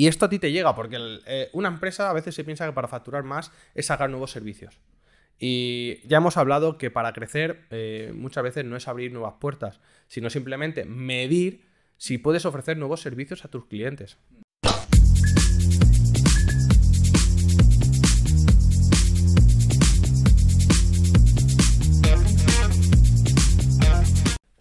Y esto a ti te llega porque eh, una empresa a veces se piensa que para facturar más es sacar nuevos servicios. Y ya hemos hablado que para crecer eh, muchas veces no es abrir nuevas puertas, sino simplemente medir si puedes ofrecer nuevos servicios a tus clientes.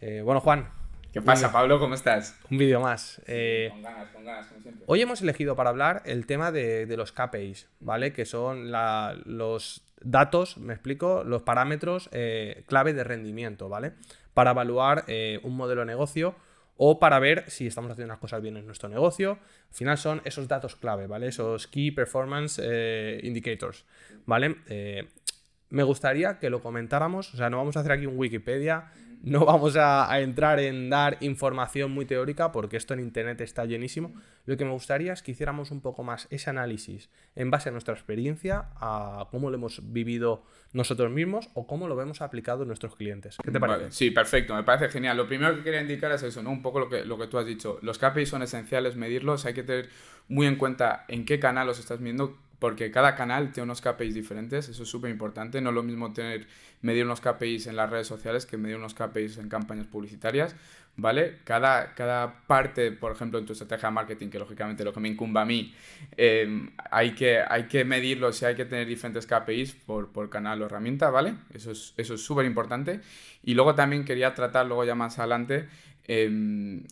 Eh, bueno, Juan. ¿Qué pasa, Pablo? ¿Cómo estás? Un vídeo más. Eh, con ganas, con ganas, como siempre. Hoy hemos elegido para hablar el tema de, los KPIs, ¿vale? Que son los datos, me explico, los parámetros eh, clave de rendimiento, ¿vale? Para evaluar un modelo de negocio o para ver si estamos haciendo las cosas bien en nuestro negocio. Al final son esos datos clave, ¿vale? Esos Key Performance Indicators, ¿vale? me gustaría que lo comentáramos, o sea, no vamos a hacer aquí un Wikipedia no vamos a, entrar en dar información muy teórica porque esto en Internet está llenísimo. Lo que me gustaría es que hiciéramos un poco más ese análisis en base a nuestra experiencia, a cómo lo hemos vivido nosotros mismos o cómo lo vemos aplicado en nuestros clientes. ¿Qué te parece? sí, perfecto, me parece genial. Lo primero que quería indicar es eso, ¿no? Un poco lo que, lo que tú has dicho. Los KPIs son esenciales, medirlos, hay que tener muy en cuenta en qué canal los estás viendo porque cada canal tiene unos KPIs diferentes, eso es súper importante, no es lo mismo tener, medir unos KPIs en las redes sociales que medir unos KPIs en campañas publicitarias, ¿vale? Cada, cada parte, por ejemplo, en tu estrategia de marketing, que lógicamente lo que me incumba a mí, em, hay, que, hay que medirlo, si hay que tener diferentes KPIs por, por canal o herramienta, ¿vale? Eso es eso súper importante. Y luego también quería tratar, luego ya más adelante, eh,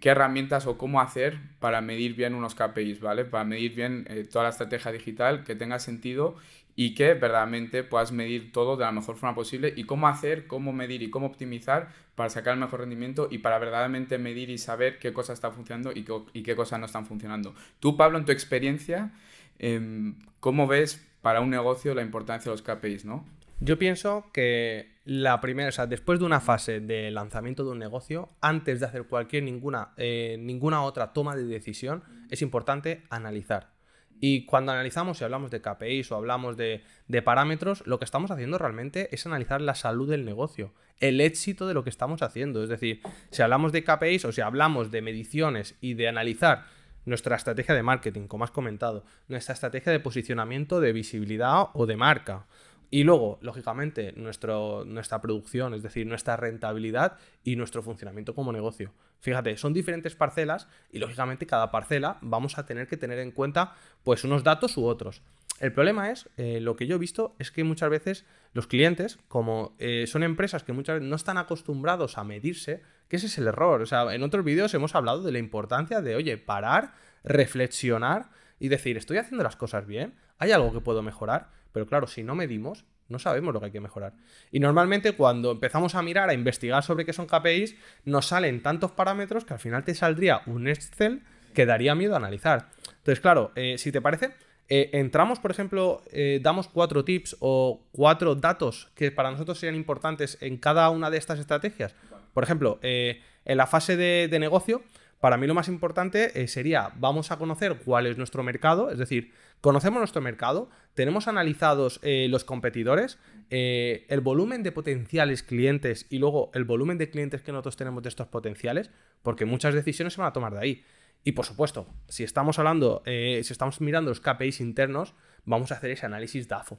qué herramientas o cómo hacer para medir bien unos KPIs, ¿vale? Para medir bien eh, toda la estrategia digital que tenga sentido y que verdaderamente puedas medir todo de la mejor forma posible y cómo hacer, cómo medir y cómo optimizar para sacar el mejor rendimiento y para verdaderamente medir y saber qué cosas están funcionando y, qué cosas no están funcionando. Tú, Pablo, en tu experiencia, em, ¿cómo ves para un negocio la importancia de los KPIs, no? Yo pienso que la primera, o sea, después de una fase de lanzamiento de un negocio, antes de hacer cualquier ninguna, eh, ninguna otra toma de decisión, es importante analizar. Y cuando analizamos, si hablamos de KPIs o hablamos de, de, parámetros, lo que estamos haciendo realmente es analizar la salud del negocio, el éxito de lo que estamos haciendo. Es decir, si hablamos de KPIs o si hablamos de mediciones y de analizar nuestra estrategia de marketing, como has comentado, nuestra estrategia de posicionamiento, de visibilidad o de marca, y luego, lógicamente, nuestro, nuestra producción, es decir, nuestra rentabilidad y nuestro funcionamiento como negocio. Fíjate, son diferentes parcelas y lógicamente cada parcela vamos a tener que tener en cuenta pues unos datos u otros. El problema es, eh, lo que yo he visto es que muchas veces los clientes, como eh, son empresas que muchas veces no están acostumbrados a medirse, que ese es el error. O sea, en otros vídeos hemos hablado de la importancia de, oye, parar, reflexionar y decir, ¿estoy haciendo las cosas bien? ¿Hay algo que puedo mejorar? Pero claro, si no medimos, no sabemos lo que hay que mejorar. Y normalmente cuando empezamos a mirar, a investigar sobre qué son KPIs, nos salen tantos parámetros que al final te saldría un Excel que daría miedo analizar. Entonces, claro, eh, si te parece, eh, entramos, por ejemplo, eh, damos cuatro tips o cuatro datos que para nosotros serían importantes en cada una de estas estrategias. Por ejemplo, en la fase de negocio, para mí lo más importante sería, vamos a conocer cuál es nuestro mercado, es decir, Conocemos nuestro mercado, tenemos analizados eh, los competidores, eh, el volumen de potenciales clientes y luego el volumen de clientes que nosotros tenemos de estos potenciales, porque muchas decisiones se van a tomar de ahí. Y por supuesto, si estamos hablando, eh, si estamos mirando los KPIs internos, vamos a hacer ese análisis DAFO.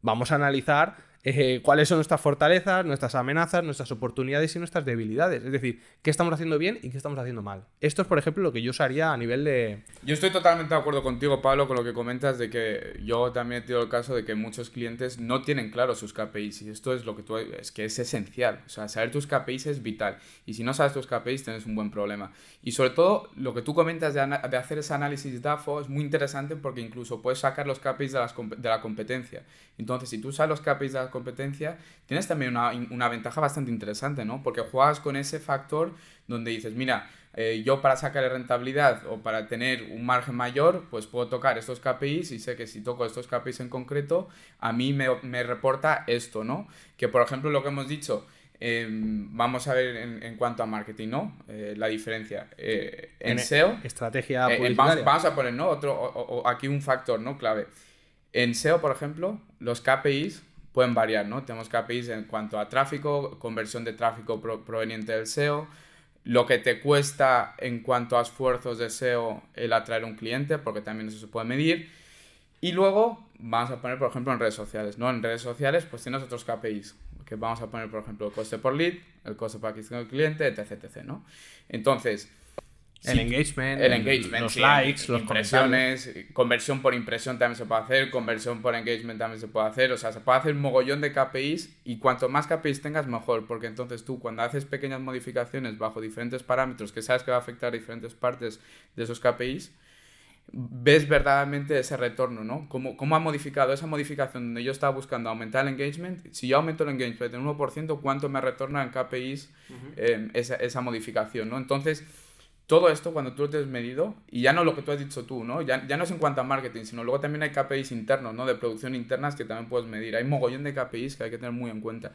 Vamos a analizar eh, cuáles son nuestras fortalezas, nuestras amenazas, nuestras oportunidades y nuestras debilidades. Es decir, qué estamos haciendo bien y qué estamos haciendo mal. Esto es, por ejemplo, lo que yo usaría a nivel de... Yo estoy totalmente de acuerdo contigo, Pablo, con lo que comentas de que yo también he tenido el caso de que muchos clientes no tienen claro sus KPIs y esto es lo que tú... es que es esencial. O sea, saber tus KPIs es vital y si no sabes tus KPIs tienes un buen problema. Y sobre todo, lo que tú comentas de, hacer ese análisis DAFO es muy interesante porque incluso puedes sacar los KPIs de la competencia. Entonces, si tú sabes los KPIs de la competencia, tienes también una, una, ventaja bastante interesante, ¿no? Porque juegas con ese factor donde dices, mira, eh, yo para sacar rentabilidad o para tener un margen mayor, pues puedo tocar estos KPIs y sé que si toco estos KPIs en concreto, a mí me, me reporta esto, ¿no? Que por ejemplo lo que hemos dicho, em, vamos a ver en, cuanto a marketing, ¿no? Eh, la diferencia. Eh, en, SEO. Estrategia vamos, vamos, a poner, ¿no? Otro, aquí un factor, ¿no? Clave. En SEO, por ejemplo, los KPIs pueden variar, ¿no? Tenemos KPIs en cuanto a tráfico, conversión de tráfico proveniente del SEO, lo que te cuesta en cuanto a esfuerzos de SEO el atraer un cliente, porque también eso se puede medir. Y luego vamos a poner, por ejemplo, en redes sociales, ¿no? En redes sociales, pues tienes otros KPIs, que vamos a poner, por ejemplo, el coste por lead, el coste por adquisición del cliente, etc, etc, ¿no? Entonces, el engagement, el engagement, los likes, los impresiones, conversión por impresión también se puede hacer, conversión por engagement también se puede hacer, o sea, se puede hacer un mogollón de KPIs y cuanto más KPIs tengas mejor, porque entonces tú cuando haces pequeñas modificaciones bajo diferentes parámetros que sabes que va a afectar diferentes partes de esos KPIs, ves verdaderamente ese retorno, ¿no? ¿Cómo, cómo ha modificado esa modificación donde yo estaba buscando aumentar el engagement? Si yo aumento el engagement en 1%, ¿cuánto me retorna en KPIs eh, esa, esa modificación, ¿no? Entonces todo esto cuando tú lo tienes medido, y ya no lo que tú has dicho tú, ¿no? Ya, ya no es en cuanto a marketing, sino luego también hay KPIs internos, ¿no? De producción internas que también puedes medir. Hay mogollón de KPIs que hay que tener muy en cuenta.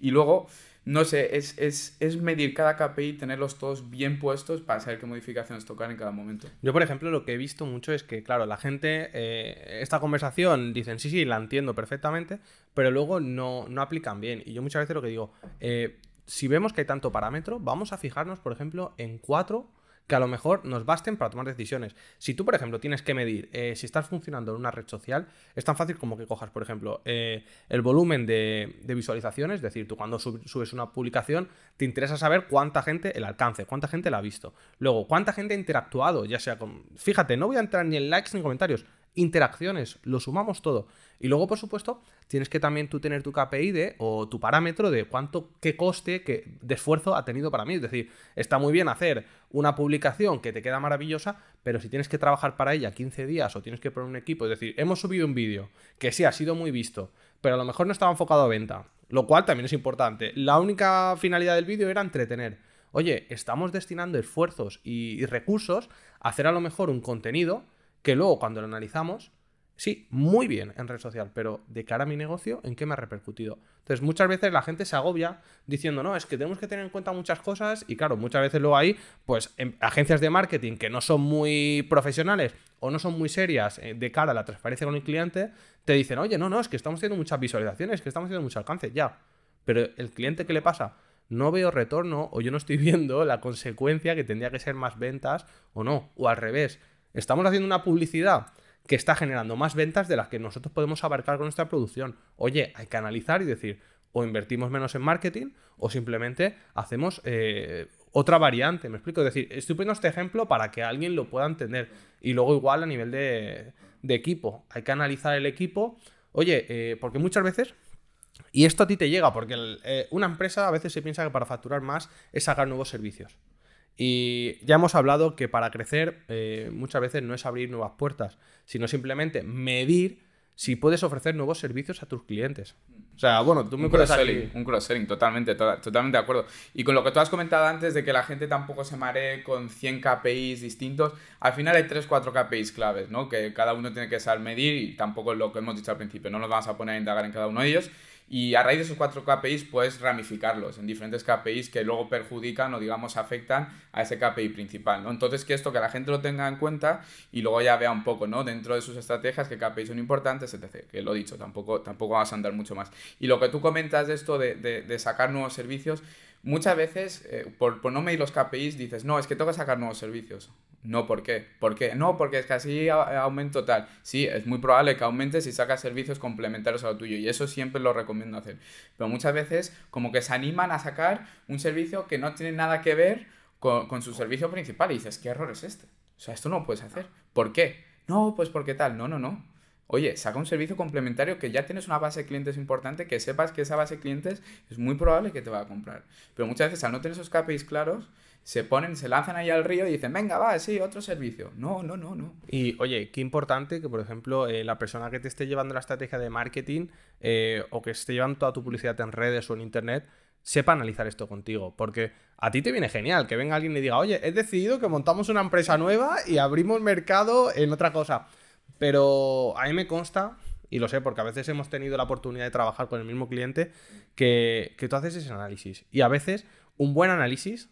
Y luego, no sé, es, es, es medir cada KPI, tenerlos todos bien puestos para saber qué modificaciones tocar en cada momento. Yo, por ejemplo, lo que he visto mucho es que, claro, la gente, eh, esta conversación, dicen, sí, sí, la entiendo perfectamente, pero luego no, no aplican bien. Y yo muchas veces lo que digo, eh, si vemos que hay tanto parámetro, vamos a fijarnos, por ejemplo, en cuatro que a lo mejor nos basten para tomar decisiones. Si tú, por ejemplo, tienes que medir eh, si estás funcionando en una red social, es tan fácil como que cojas, por ejemplo, eh, el volumen de, visualizaciones, es decir, tú cuando subes una publicación, te interesa saber cuánta gente, el alcance, cuánta gente la ha visto. Luego, cuánta gente ha interactuado, ya sea con... Fíjate, no voy a entrar ni en likes ni en comentarios, interacciones, lo sumamos todo. Y luego, por supuesto, tienes que también tú tener tu KPI de, o tu parámetro de cuánto, qué coste qué, de esfuerzo ha tenido para mí. Es decir, está muy bien hacer una publicación que te queda maravillosa, pero si tienes que trabajar para ella 15 días o tienes que poner un equipo, es decir, hemos subido un vídeo que sí ha sido muy visto, pero a lo mejor no estaba enfocado a venta, lo cual también es importante. La única finalidad del vídeo era entretener. Oye, estamos destinando esfuerzos y recursos a hacer a lo mejor un contenido que luego cuando lo analizamos, sí, muy bien en red social, pero de cara a mi negocio, ¿en qué me ha repercutido? Entonces, muchas veces la gente se agobia diciendo, no, es que tenemos que tener en cuenta muchas cosas y claro, muchas veces luego hay, pues, em, agencias de marketing que no son muy profesionales o no son muy serias eh, de cara a la transparencia con el cliente, te dicen, oye, no, no, es que estamos teniendo muchas visualizaciones, que estamos teniendo mucho alcance, ya. Pero el cliente, ¿qué le pasa? no veo retorno o yo no estoy viendo la consecuencia que tendría que ser más ventas o no. O al revés, Estamos haciendo una publicidad que está generando más ventas de las que nosotros podemos abarcar con nuestra producción. Oye, hay que analizar y decir, o invertimos menos en marketing o simplemente hacemos eh, otra variante. ¿Me explico? Es decir, estoy poniendo este ejemplo para que alguien lo pueda entender. Y luego igual a nivel de, equipo. Hay que analizar el equipo. Oye, eh, porque muchas veces... Y esto a ti te llega, porque eh, una empresa a veces se piensa que para facturar más es sacar nuevos servicios. Y ya hemos hablado que para crecer eh, muchas veces no es abrir nuevas puertas, sino simplemente medir si puedes ofrecer nuevos servicios a tus clientes. O sea, bueno, tú me un puedes cross-selling, un cross-selling, totalmente, totalmente de acuerdo. Y con lo que tú has comentado antes de que la gente tampoco se maree con 100 KPIs distintos, al final hay 3, 4 KPIs claves, ¿no? Que cada uno tiene que saber medir y tampoco es lo que hemos dicho al principio, no nos vamos a poner a indagar en cada uno de ellos. Y a raíz de esos cuatro KPIs puedes ramificarlos en diferentes KPIs que luego perjudican o digamos afectan a ese KPI principal, ¿no? Entonces que esto que la gente lo tenga en cuenta y luego ya vea un poco, ¿no? Dentro de sus estrategias que KPIs son importantes, etc. Que lo dicho, tampoco, tampoco vas a andar mucho más. Y lo que tú comentas de esto de, de sacar nuevos servicios, muchas veces, eh, por, por, no medir los KPIs, dices, no, es que tengo que sacar nuevos servicios. No, ¿por qué? ¿Por qué? No, porque es que así aumento tal. Sí, es muy probable que aumentes si sacas servicios complementarios a lo tuyo y eso siempre lo recomiendo hacer. Pero muchas veces como que se animan a sacar un servicio que no tiene nada que ver con, su servicio principal y dices, ¿qué error es este? O sea, esto no lo puedes hacer. ¿Por qué? No, pues porque tal. No, no, no. Oye, saca un servicio complementario que ya tienes una base de clientes importante, que sepas que esa base de clientes es muy probable que te va a comprar. Pero muchas veces al no tener esos KPIs claros, se ponen, se lanzan ahí al río y dicen, venga, va, sí, otro servicio. No, no, no, no. Y oye, qué importante que, por ejemplo, eh, la persona que te esté llevando la estrategia de marketing eh, o que esté llevando toda tu publicidad en redes o en internet, sepa analizar esto contigo. Porque a ti te viene genial que venga alguien y diga, oye, he decidido que montamos una empresa nueva y abrimos mercado en otra cosa. Pero a mí me consta, y lo sé porque a veces hemos tenido la oportunidad de trabajar con el mismo cliente, que, tú haces ese análisis. Y a veces un buen análisis,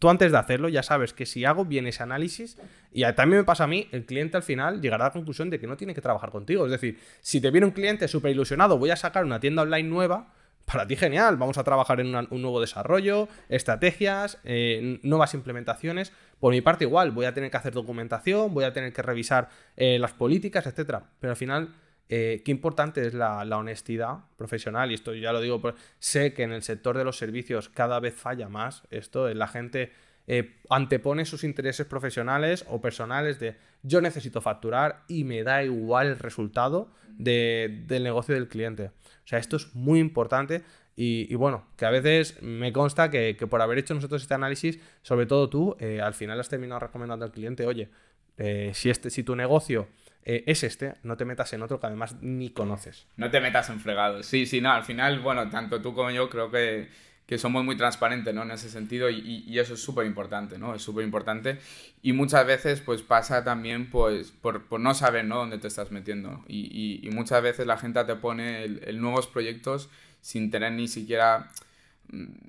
tú antes de hacerlo ya sabes que si hago bien ese análisis, y también me pasa a mí, el cliente al final llegará a la conclusión de que no tiene que trabajar contigo. Es decir, si te viene un cliente súper ilusionado, voy a sacar una tienda online nueva, para ti genial, vamos a trabajar en un nuevo desarrollo, estrategias, eh, nuevas implementaciones. Por mi parte igual, voy a tener que hacer documentación, voy a tener que revisar eh, las políticas, etc. Pero al final, qué importante es la, honestidad profesional, y esto ya lo digo, sé que en el sector de los servicios cada vez falla más esto, la gente eh, antepone sus intereses profesionales o personales de yo necesito facturar y me da igual el resultado del negocio del cliente. O sea, esto es muy importante y, bueno, que a veces me consta que, por haber hecho nosotros este análisis, sobre todo tú, eh, al final has terminado recomendando al cliente, oye, eh, si, este, si tu negocio es este, no te metas en otro que además ni conoces. No te metas en fregados. Sí, sí, no, al final, bueno, tanto tú como yo creo que que somos muy transparentes, ¿no? En ese sentido y, eso es súper importante, ¿no? Es súper importante y muchas veces pues pasa también pues por, no saber, ¿no? Dónde te estás metiendo y, muchas veces la gente te pone el nuevos proyectos sin tener ni siquiera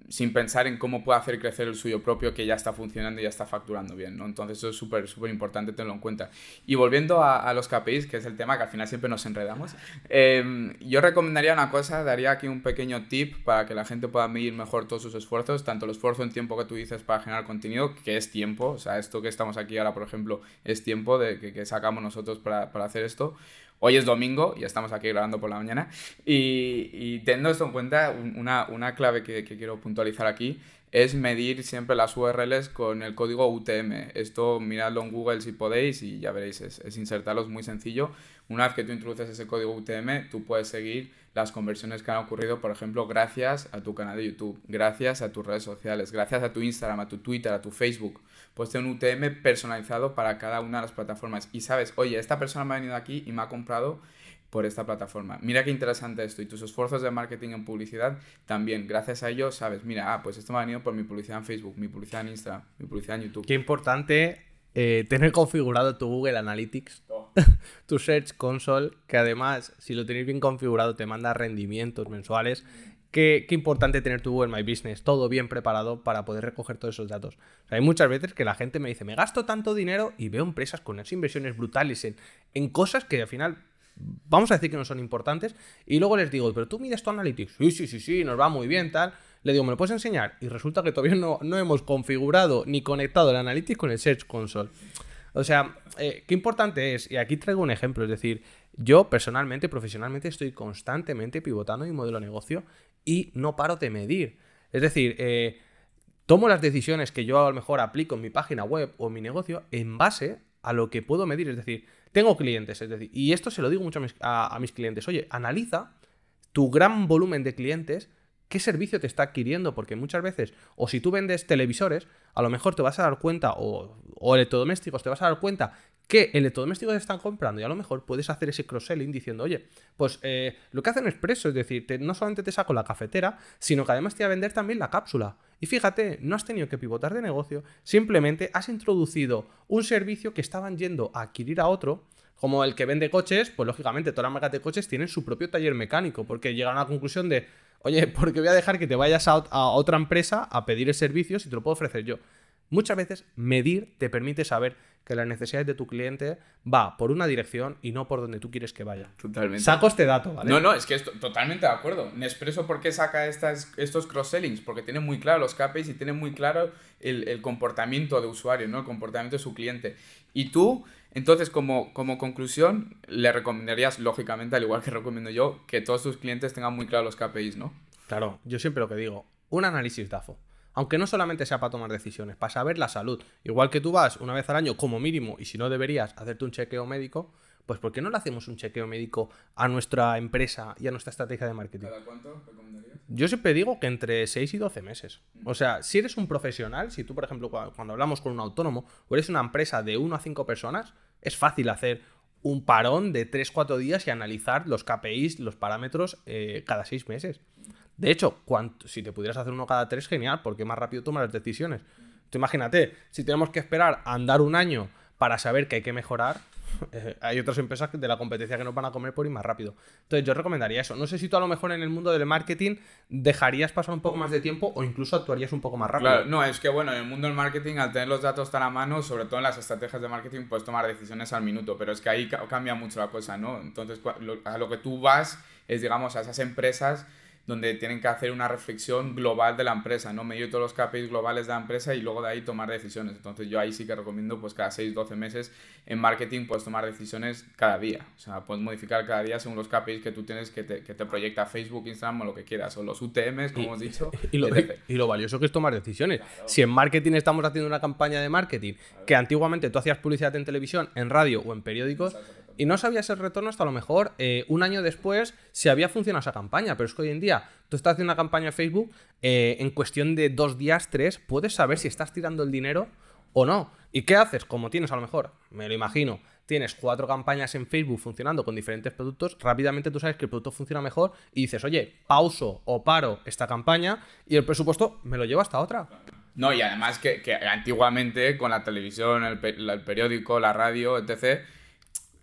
sin pensar en cómo puede hacer crecer el suyo propio que ya está funcionando y ya está facturando bien, ¿no? Entonces eso es súper, súper importante tenerlo en cuenta. Y volviendo a, los KPIs, que es el tema que al final siempre nos enredamos, em, yo recomendaría una cosa, daría aquí un pequeño tip para que la gente pueda medir mejor todos sus esfuerzos, tanto el esfuerzo en tiempo que tú dices para generar contenido, que es tiempo, o sea, esto que estamos aquí ahora, por ejemplo, es tiempo de que, que sacamos nosotros para, para hacer esto, Hoy es domingo y estamos aquí grabando por la mañana. Y, teniendo esto en cuenta, una, una clave que, quiero puntualizar aquí es medir siempre las URLs con el código UTM. Esto miradlo en Google si podéis y ya veréis, es, es insertarlo, es muy sencillo. Una vez que tú introduces ese código UTM, tú puedes seguir las conversiones que han ocurrido, por ejemplo, gracias a tu canal de YouTube, gracias a tus redes sociales, gracias a tu Instagram, a tu Twitter, a tu Facebook. Puedes tener un UTM personalizado para cada una de las plataformas. Y sabes, oye, esta persona me ha venido aquí y me ha comprado por esta plataforma. Mira qué interesante esto. Y tus esfuerzos de marketing en publicidad también, gracias a ello, sabes, mira, ah, pues esto me ha venido por mi publicidad en Facebook, mi publicidad en Instagram, mi publicidad en YouTube. Qué importante eh, tener configurado tu Google Analytics, oh. tu Search Console, que además, si lo tenéis bien configurado, te manda rendimientos mensuales. Qué, qué, importante tener tu Google My Business, todo bien preparado para poder recoger todos esos datos. hay muchas veces que la gente me dice, me gasto tanto dinero y veo empresas con esas inversiones brutales en, en cosas que al final vamos a decir que no son importantes. Y luego les digo, pero tú mides tu Analytics. Sí, sí, sí, sí, nos va muy bien, tal. Le digo, ¿me lo puedes enseñar? Y resulta que todavía no, no hemos configurado ni conectado el Analytics con el Search Console. O sea, eh, qué importante es, y aquí traigo un ejemplo, es decir, yo personalmente, profesionalmente, estoy constantemente pivotando mi modelo de negocio y no paro de medir. Es decir, eh, tomo las decisiones que yo a lo mejor aplico en mi página web o en mi negocio en base a lo que puedo medir. Es decir, tengo clientes, es decir, y esto se lo digo mucho a mis clientes, oye, analiza tu gran volumen de clientes qué servicio te está adquiriendo, porque muchas veces, o si tú vendes televisores, a lo mejor te vas a dar cuenta, o, electrodomésticos, te vas a dar cuenta que electrodomésticos te están comprando y a lo mejor puedes hacer ese cross-selling diciendo, oye, pues eh, lo que hacen Expreso es decir, no solamente te saco la cafetera, sino que además te voy a vender también la cápsula. Y fíjate, no has tenido que pivotar de negocio, simplemente has introducido un servicio que estaban yendo a adquirir a otro, como el que vende coches, pues lógicamente todas las marcas de coches tienen su propio taller mecánico, porque llegaron a la conclusión de, Oye, porque voy a dejar que te vayas a, otra empresa a pedir el servicio si te lo puedo ofrecer yo. Muchas veces medir te permite saber que las necesidades de tu cliente va por una dirección y no por donde tú quieres que vaya. Totalmente. Saco este dato, ¿vale? No, no, es que estoy totalmente de acuerdo. Nespresso, ¿por qué saca estas, estos cross-sellings? Porque tiene muy claro los KPIs y tiene muy claro el, el, comportamiento de usuario, ¿no? El comportamiento de su cliente. Y tú entonces, como, como conclusión, le recomendarías, lógicamente, al igual que recomiendo yo, que todos tus clientes tengan muy claros los KPIs, ¿no? Claro, yo siempre lo que digo, un análisis DAFO. Aunque no solamente sea para tomar decisiones, para saber la salud. Igual que tú vas una vez al año como mínimo, y si no deberías hacerte un chequeo médico, pues ¿por qué no le hacemos un chequeo médico a nuestra empresa y a nuestra estrategia de marketing? ¿Cada cuánto recomendarías? Yo siempre digo que entre 6 y 12 meses. O sea, si eres un profesional, si tú, por ejemplo, cuando hablamos con un autónomo o eres una empresa de 1 a 5 personas, es fácil hacer un parón de 3-4 días y analizar los KPIs, los parámetros eh, cada 6 meses. De hecho, si te pudieras hacer uno cada 3, genial, porque más rápido tomas las decisiones. Tú imagínate, si tenemos que esperar a andar un año para saber que hay que mejorar, eh, hay otras empresas de la competencia que nos van a comer por ir más rápido. Entonces yo recomendaría eso. No sé si tú a lo mejor en el mundo del marketing dejarías pasar un poco más de tiempo o incluso actuarías un poco más rápido. No, es que bueno, en el mundo del marketing al tener los datos tan a mano, sobre todo en las estrategias de marketing, puedes tomar decisiones al minuto, pero es que ahí cambia mucho la cosa, ¿no? Entonces a lo que tú vas es, digamos, a esas empresas donde tienen que hacer una reflexión global de la empresa, ¿no? Medir todos los KPIs globales de la empresa y luego de ahí tomar decisiones. Entonces yo ahí sí que recomiendo pues cada 6, 12 meses en marketing puedes tomar decisiones cada día. O sea, puedes modificar cada día según los KPIs que tú tienes que te, que te proyecta Facebook, Instagram o lo que quieras, o los UTMs, como hemos dicho. Y lo, y lo, valioso que es tomar decisiones. Si en marketing estamos haciendo una campaña de marketing que antiguamente tú hacías publicidad en televisión, en radio o en periódicos, y no sabías el retorno hasta a lo mejor eh, un año después si había funcionado esa campaña. Pero es que hoy en día tú estás haciendo una campaña en Facebook, eh, en cuestión de dos días, tres, puedes saber si estás tirando el dinero o no. ¿Y qué haces? Como tienes a lo mejor, me lo imagino, tienes cuatro campañas en Facebook funcionando con diferentes productos, rápidamente tú sabes que el producto funciona mejor y dices, oye, pauso o paro esta campaña y el presupuesto me lo llevo hasta otra. No, y además que, antiguamente con la televisión, el, el periódico, la radio, etc.,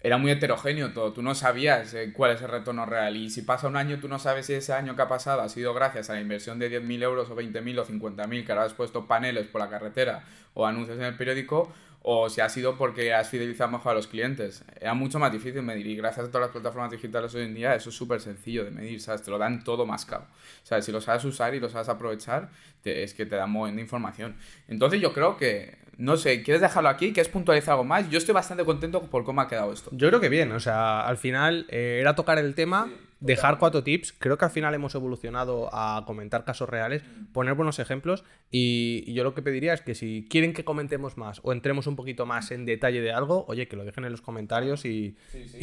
era muy heterogéneo todo. Tú no sabías eh, cuál es el retorno real. Y si pasa un año, tú no sabes si ese año que ha pasado ha sido gracias a la inversión de 10.000 euros o 20.000 o 50.000 que ahora has puesto paneles por la carretera o anuncios en el periódico o si ha sido porque has fidelizado mejor a los clientes. Era mucho más difícil medir y gracias a todas las plataformas digitales hoy en día eso es súper sencillo de medir, ¿sabes? Te lo dan todo más caro. sea, Si lo sabes usar y lo sabes aprovechar, es que te dan buena información. Entonces yo creo que no sé, ¿quieres dejarlo aquí? ¿Quieres puntualizar algo más? Yo estoy bastante contento por cómo ha quedado esto. Yo creo que bien, o sea, al final eh, era tocar el tema, dejar cuatro tips. Creo que al final hemos evolucionado a comentar casos reales, poner buenos ejemplos. Y, yo lo que pediría es que si quieren que comentemos más o entremos un poquito más en detalle de algo, oye, que lo dejen en los comentarios y,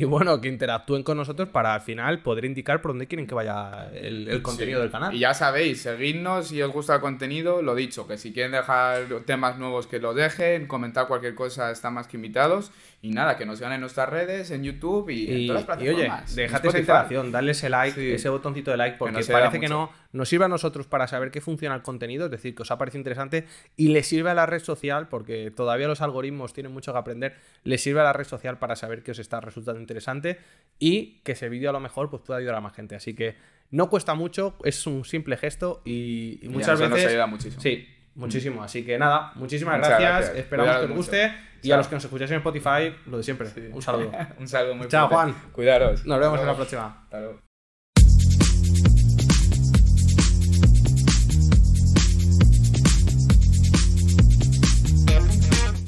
bueno, que interactúen con nosotros para al final poder indicar por dónde quieren que vaya el, contenido del canal. Y ya sabéis, seguidnos si os gusta el contenido, lo dicho, que si quieren dejar temas nuevos que los dejen, comentar cualquier cosa, están más que invitados. Y nada, que nos sigan en nuestras redes, en YouTube y, en todas las plataformas. Y oye, déjate esa interacción, dale ese like, ese botoncito de like, porque parece que no nos sirve a nosotros para saber qué funciona el contenido, es decir, que os ha parecido interesante y le sirve a la red social, porque todavía los algoritmos tienen mucho que aprender, le sirve a la red social para saber que os está resultando interesante y que ese vídeo a lo mejor pues, pueda ayudar a más gente. Así que no cuesta mucho, es un simple gesto y, muchas veces... Nos ayuda muchísimo. Sí, muchísimo. Así que nada, muchísimas gracias. Esperamos que os guste. Y a los que nos escucháis en Spotify, lo de siempre. Un saludo. un saludo muy Chao, Juan. Cuidaros. Nos vemos en la próxima. Hasta luego.